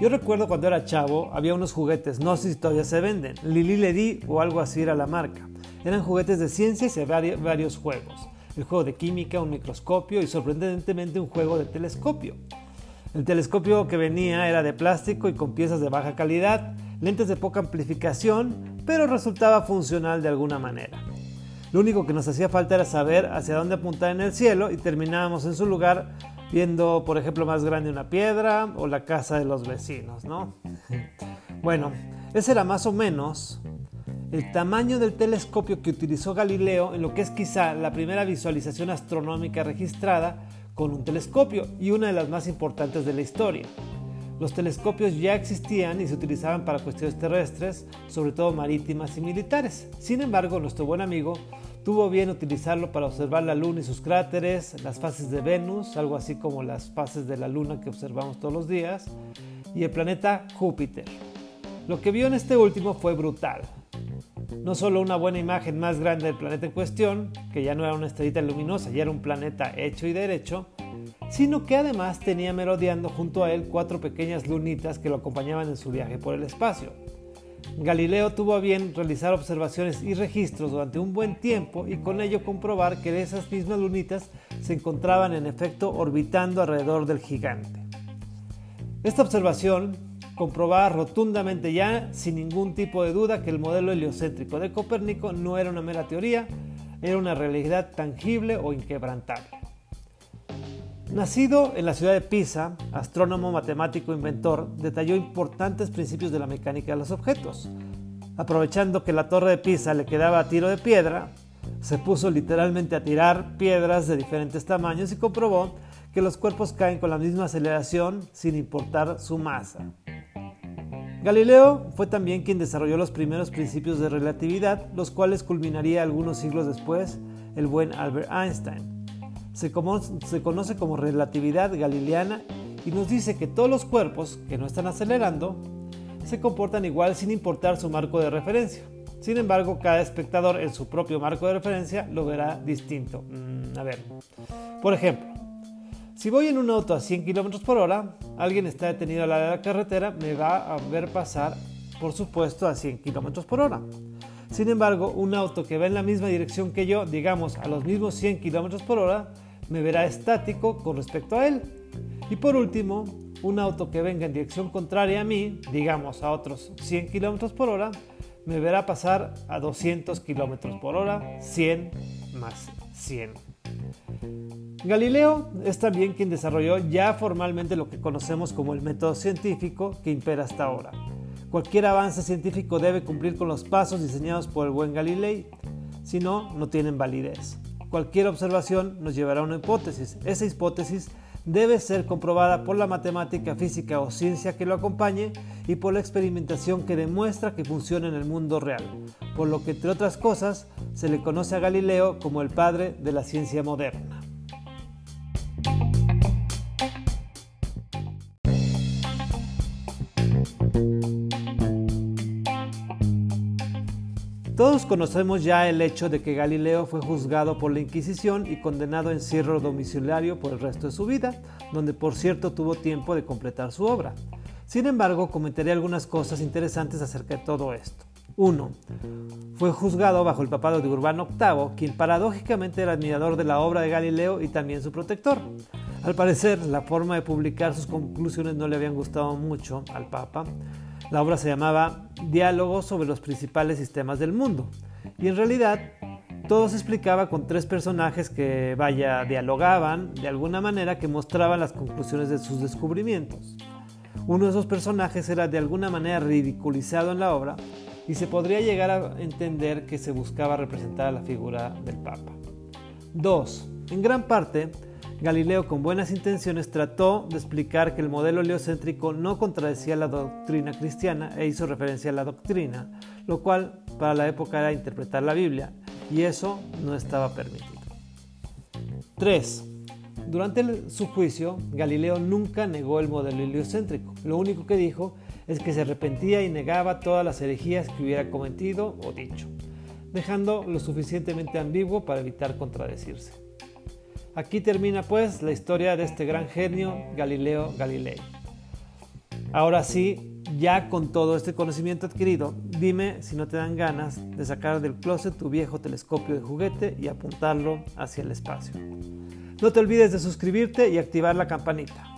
Yo recuerdo cuando era chavo, había unos juguetes, no sé si todavía se venden, Lili Ledi o algo así era la marca. Eran juguetes de ciencias y varios juegos. El juego de química, un microscopio y sorprendentemente un juego de telescopio. El telescopio que venía era de plástico y con piezas de baja calidad, lentes de poca amplificación, pero resultaba funcional de alguna manera. Lo único que nos hacía falta era saber hacia dónde apuntar en el cielo y terminábamos en su lugar viendo, por ejemplo, más grande una piedra o la casa de los vecinos, ¿no? Bueno, ese era más o menos el tamaño del telescopio que utilizó Galileo en lo que es quizá la primera visualización astronómica registrada con un telescopio y una de las más importantes de la historia. Los telescopios ya existían y se utilizaban para cuestiones terrestres, sobre todo marítimas y militares. Sin embargo, nuestro buen amigo tuvo bien utilizarlo para observar la Luna y sus cráteres, las fases de Venus, algo así como las fases de la Luna que observamos todos los días, y el planeta Júpiter. Lo que vio en este último fue brutal. No solo una buena imagen más grande del planeta en cuestión, que ya no era una estrellita luminosa, ya era un planeta hecho y derecho, sino que además tenía merodeando junto a él cuatro pequeñas lunitas que lo acompañaban en su viaje por el espacio. Galileo tuvo a bien realizar observaciones y registros durante un buen tiempo y con ello comprobar que esas mismas lunitas se encontraban en efecto orbitando alrededor del gigante. Esta observación comprobaba rotundamente ya, sin ningún tipo de duda, que el modelo heliocéntrico de Copérnico no era una mera teoría, era una realidad tangible o inquebrantable. Nacido en la ciudad de Pisa, astrónomo, matemático, inventor, detalló importantes principios de la mecánica de los objetos. Aprovechando que la torre de Pisa le quedaba a tiro de piedra, se puso literalmente a tirar piedras de diferentes tamaños y comprobó que los cuerpos caen con la misma aceleración sin importar su masa. Galileo fue también quien desarrolló los primeros principios de relatividad, los cuales culminaría algunos siglos después el buen Albert Einstein se, conoce como relatividad galileana y nos dice que todos los cuerpos que no están acelerando se comportan igual sin importar su marco de referencia. Sin embargo, cada espectador en su propio marco de referencia lo verá distinto. Mm, a ver, por ejemplo, si voy en un auto a 100 km por hora, alguien está detenido a la carretera, me va a ver pasar, por supuesto, a 100 km por hora. Sin embargo, un auto que va en la misma dirección que yo, digamos a los mismos 100 km por hora, me verá estático con respecto a él. Y por último, un auto que venga en dirección contraria a mí, digamos a otros 100 km por hora, me verá pasar a 200 km por hora, 100 más 100. Galileo es también quien desarrolló ya formalmente lo que conocemos como el método científico que impera hasta ahora. Cualquier avance científico debe cumplir con los pasos diseñados por el buen Galilei, si no, no tienen validez. Cualquier observación nos llevará a una hipótesis. Esa hipótesis debe ser comprobada por la matemática, física o ciencia que lo acompañe y por la experimentación que demuestra que funciona en el mundo real, por lo que entre otras cosas se le conoce a Galileo como el padre de la ciencia moderna. Todos conocemos ya el hecho de que Galileo fue juzgado por la Inquisición y condenado a encierro domiciliario por el resto de su vida, donde por cierto tuvo tiempo de completar su obra. Sin embargo, comentaré algunas cosas interesantes acerca de todo esto. 1. Fue juzgado bajo el papado de Urbano VIII, quien paradójicamente era admirador de la obra de Galileo y también su protector. Al parecer, la forma de publicar sus conclusiones no le habían gustado mucho al Papa, la obra se llamaba Diálogos sobre los principales sistemas del mundo. Y en realidad todo se explicaba con tres personajes que, vaya, dialogaban de alguna manera que mostraban las conclusiones de sus descubrimientos. Uno de esos personajes era de alguna manera ridiculizado en la obra y se podría llegar a entender que se buscaba representar a la figura del Papa. 2. En gran parte, Galileo con buenas intenciones trató de explicar que el modelo heliocéntrico no contradecía la doctrina cristiana e hizo referencia a la doctrina, lo cual para la época era interpretar la Biblia, y eso no estaba permitido. 3. Durante su juicio, Galileo nunca negó el modelo heliocéntrico. Lo único que dijo es que se arrepentía y negaba todas las herejías que hubiera cometido o dicho, dejando lo suficientemente ambiguo para evitar contradecirse. Aquí termina pues la historia de este gran genio Galileo Galilei. Ahora sí, ya con todo este conocimiento adquirido, dime si no te dan ganas de sacar del closet tu viejo telescopio de juguete y apuntarlo hacia el espacio. No te olvides de suscribirte y activar la campanita.